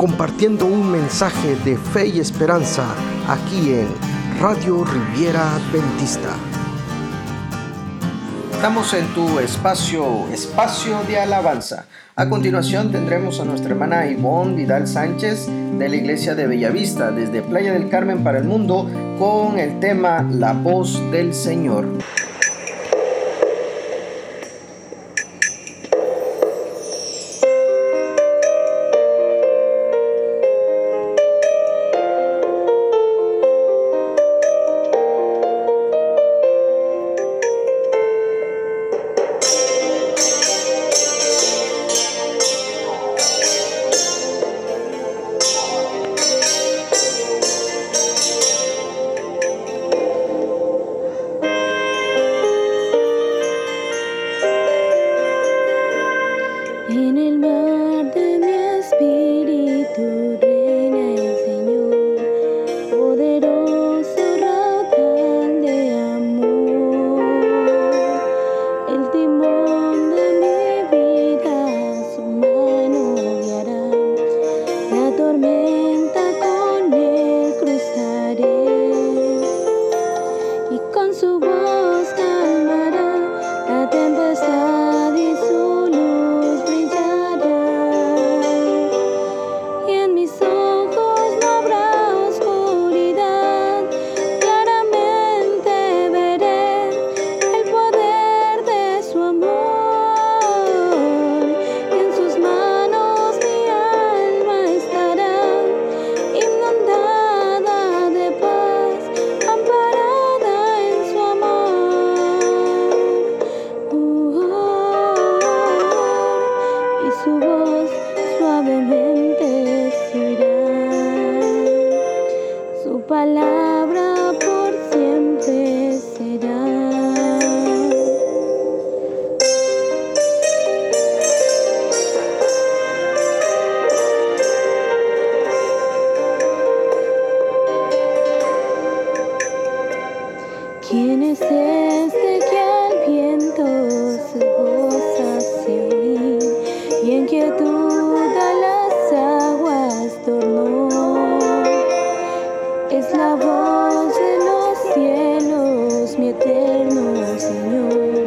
compartiendo un mensaje de fe y esperanza aquí en Radio Riviera Adventista. Estamos en tu espacio, espacio de alabanza. A continuación tendremos a nuestra hermana Ivonne Vidal Sánchez de la iglesia de Bellavista desde Playa del Carmen para el mundo con el tema La voz del Señor. desde este que al viento su voz hace oír y en quietud a las aguas tornó. Es la voz de los cielos, mi eterno Señor.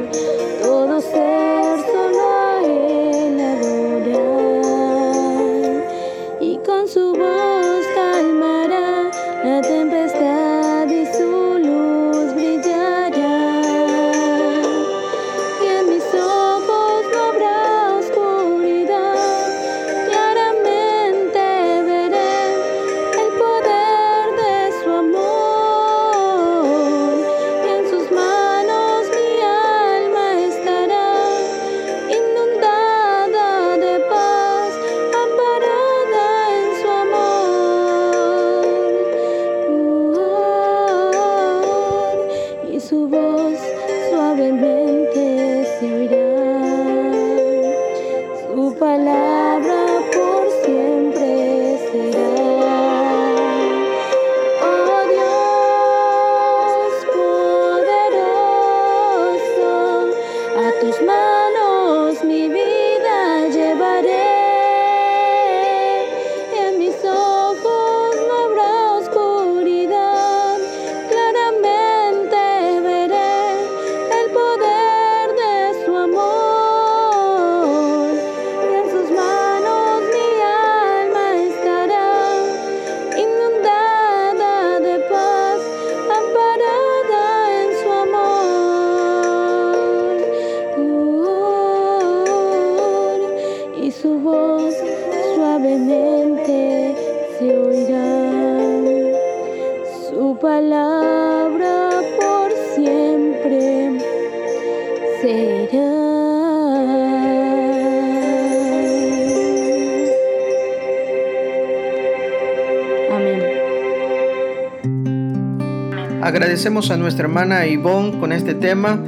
Agradecemos a nuestra hermana Ivonne con este tema.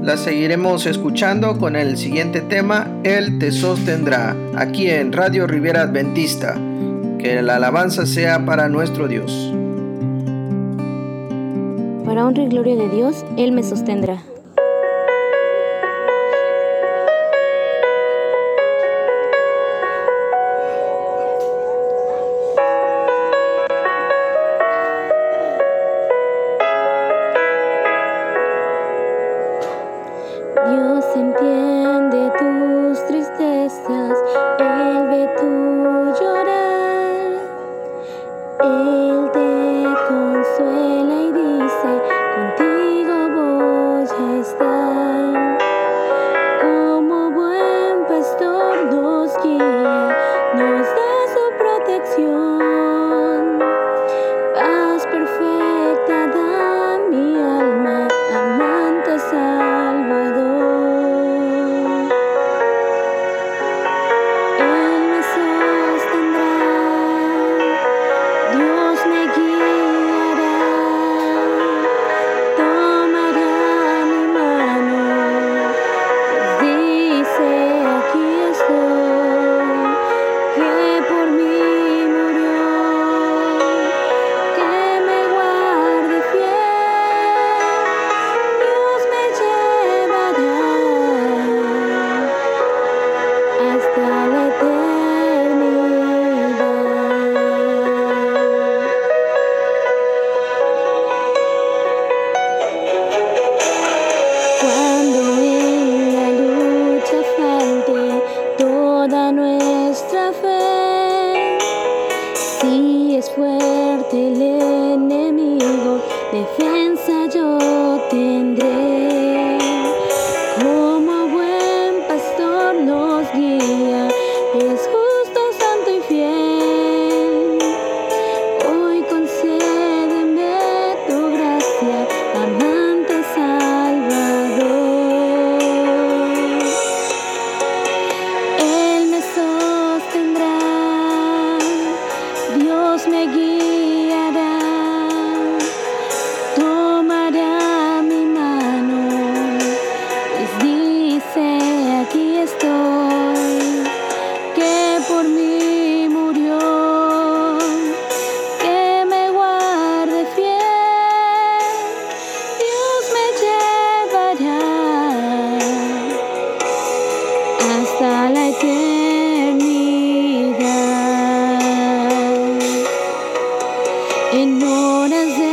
La seguiremos escuchando con el siguiente tema, Él te sostendrá, aquí en Radio Riviera Adventista. Que la alabanza sea para nuestro Dios. Para honra y gloria de Dios, Él me sostendrá. in known as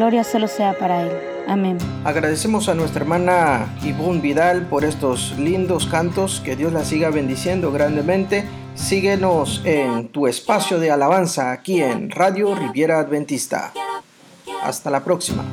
gloria solo sea para Él. Amén. Agradecemos a nuestra hermana Ivonne Vidal por estos lindos cantos. Que Dios la siga bendiciendo grandemente. Síguenos en tu espacio de alabanza aquí en Radio Riviera Adventista. Hasta la próxima.